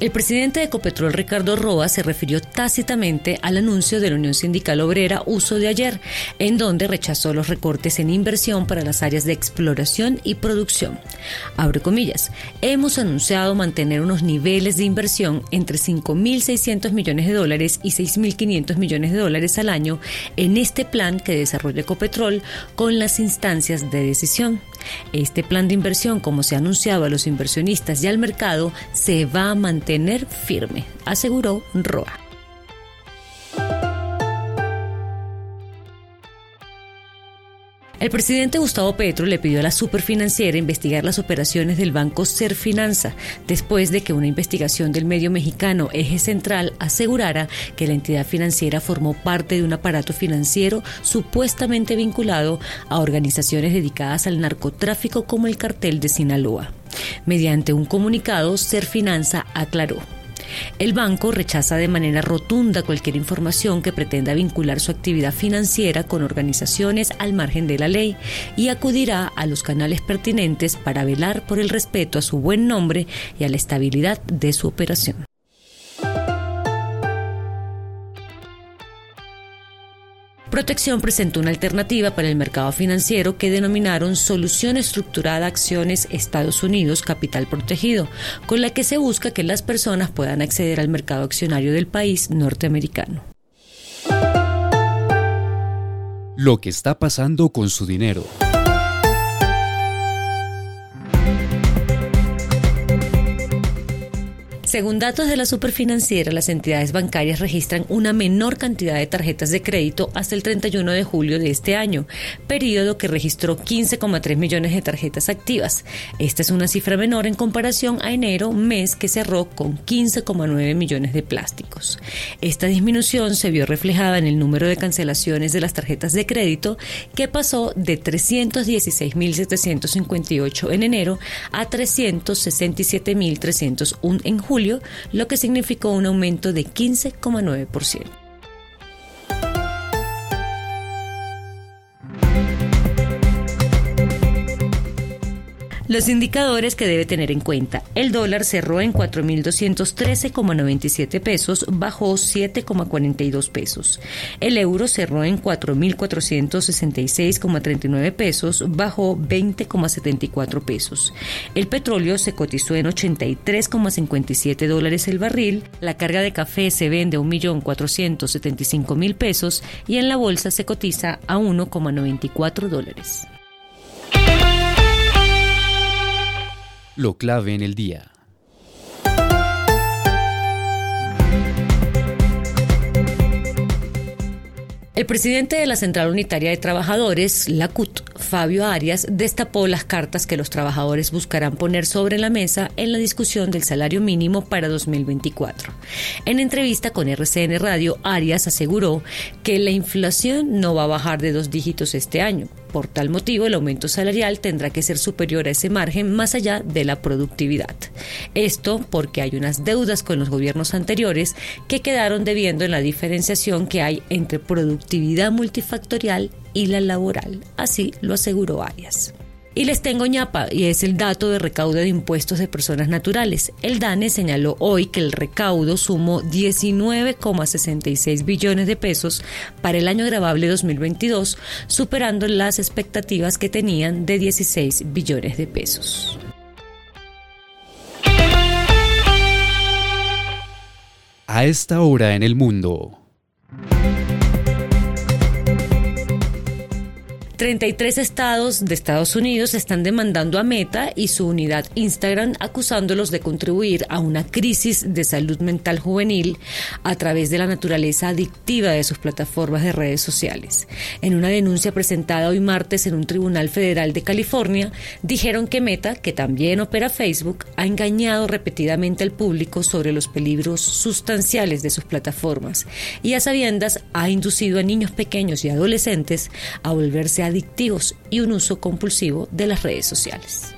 El presidente de Ecopetrol, Ricardo Roa, se refirió tácitamente al anuncio de la Unión Sindical Obrera Uso de ayer, en donde rechazó los recortes en inversión para las áreas de exploración y producción. Abre comillas, hemos anunciado mantener unos niveles de inversión entre 5.600 millones de dólares y 6.500 millones de dólares al año en este plan que desarrolla Ecopetrol con las instancias de decisión. Este plan de inversión, como se ha anunciado a los inversionistas y al mercado, se va a mantener firme, aseguró Roa. El presidente Gustavo Petro le pidió a la superfinanciera investigar las operaciones del banco Serfinanza, después de que una investigación del medio mexicano Eje Central asegurara que la entidad financiera formó parte de un aparato financiero supuestamente vinculado a organizaciones dedicadas al narcotráfico como el cartel de Sinaloa. Mediante un comunicado, Serfinanza aclaró. El banco rechaza de manera rotunda cualquier información que pretenda vincular su actividad financiera con organizaciones al margen de la ley y acudirá a los canales pertinentes para velar por el respeto a su buen nombre y a la estabilidad de su operación. Protección presentó una alternativa para el mercado financiero que denominaron Solución Estructurada Acciones Estados Unidos Capital Protegido, con la que se busca que las personas puedan acceder al mercado accionario del país norteamericano. Lo que está pasando con su dinero. Según datos de la superfinanciera, las entidades bancarias registran una menor cantidad de tarjetas de crédito hasta el 31 de julio de este año, periodo que registró 15,3 millones de tarjetas activas. Esta es una cifra menor en comparación a enero, mes que cerró con 15,9 millones de plásticos. Esta disminución se vio reflejada en el número de cancelaciones de las tarjetas de crédito, que pasó de 316.758 en enero a 367.301 en julio lo que significó un aumento de 15,9%. Los indicadores que debe tener en cuenta. El dólar cerró en 4.213,97 pesos, bajó 7,42 pesos. El euro cerró en 4.466,39 pesos, bajó 20,74 pesos. El petróleo se cotizó en 83,57 dólares el barril. La carga de café se vende a 1.475.000 pesos y en la bolsa se cotiza a 1,94 dólares. Lo clave en el día. El presidente de la Central Unitaria de Trabajadores, la CUT, Fabio Arias, destapó las cartas que los trabajadores buscarán poner sobre la mesa en la discusión del salario mínimo para 2024. En entrevista con RCN Radio, Arias aseguró que la inflación no va a bajar de dos dígitos este año. Por tal motivo, el aumento salarial tendrá que ser superior a ese margen más allá de la productividad. Esto porque hay unas deudas con los gobiernos anteriores que quedaron debiendo en la diferenciación que hay entre productividad multifactorial y la laboral. Así lo aseguró Arias. Y les tengo ñapa, y es el dato de recaudo de impuestos de personas naturales. El DANE señaló hoy que el recaudo sumó 19,66 billones de pesos para el año grabable 2022, superando las expectativas que tenían de 16 billones de pesos. A esta hora en el mundo. 33 estados de Estados Unidos están demandando a Meta y su unidad Instagram acusándolos de contribuir a una crisis de salud mental juvenil a través de la naturaleza adictiva de sus plataformas de redes sociales. En una denuncia presentada hoy martes en un tribunal federal de California, dijeron que Meta, que también opera Facebook, ha engañado repetidamente al público sobre los peligros sustanciales de sus plataformas y a sabiendas ha inducido a niños pequeños y adolescentes a volverse adictivos y un uso compulsivo de las redes sociales.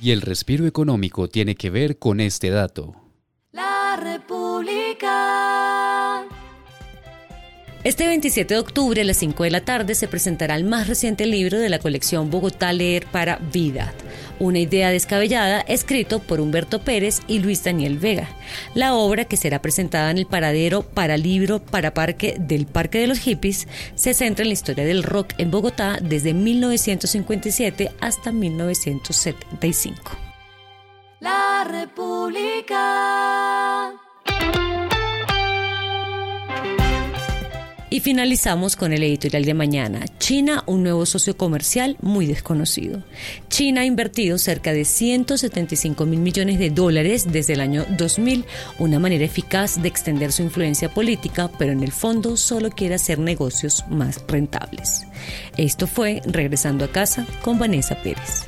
Y el respiro económico tiene que ver con este dato. La Este 27 de octubre a las 5 de la tarde se presentará el más reciente libro de la colección Bogotá Leer para Vida, una idea descabellada escrito por Humberto Pérez y Luis Daniel Vega. La obra, que será presentada en el paradero para libro para parque del Parque de los Hippies, se centra en la historia del rock en Bogotá desde 1957 hasta 1975. La República. Y finalizamos con el editorial de mañana. China, un nuevo socio comercial muy desconocido. China ha invertido cerca de 175 mil millones de dólares desde el año 2000, una manera eficaz de extender su influencia política, pero en el fondo solo quiere hacer negocios más rentables. Esto fue Regresando a casa con Vanessa Pérez.